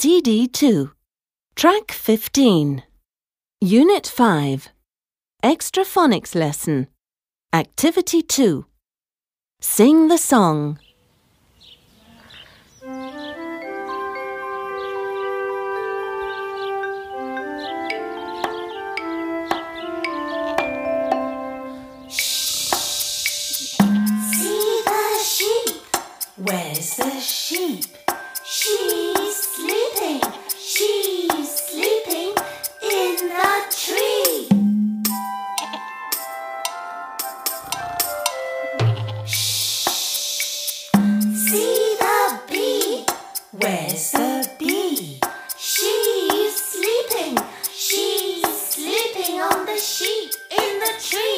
CD2, Track 15, Unit 5, Extra Phonics Lesson, Activity 2. Sing the song. Where's the sheep? See the bee. Where's the bee? She's sleeping. She's sleeping on the sheet in the tree.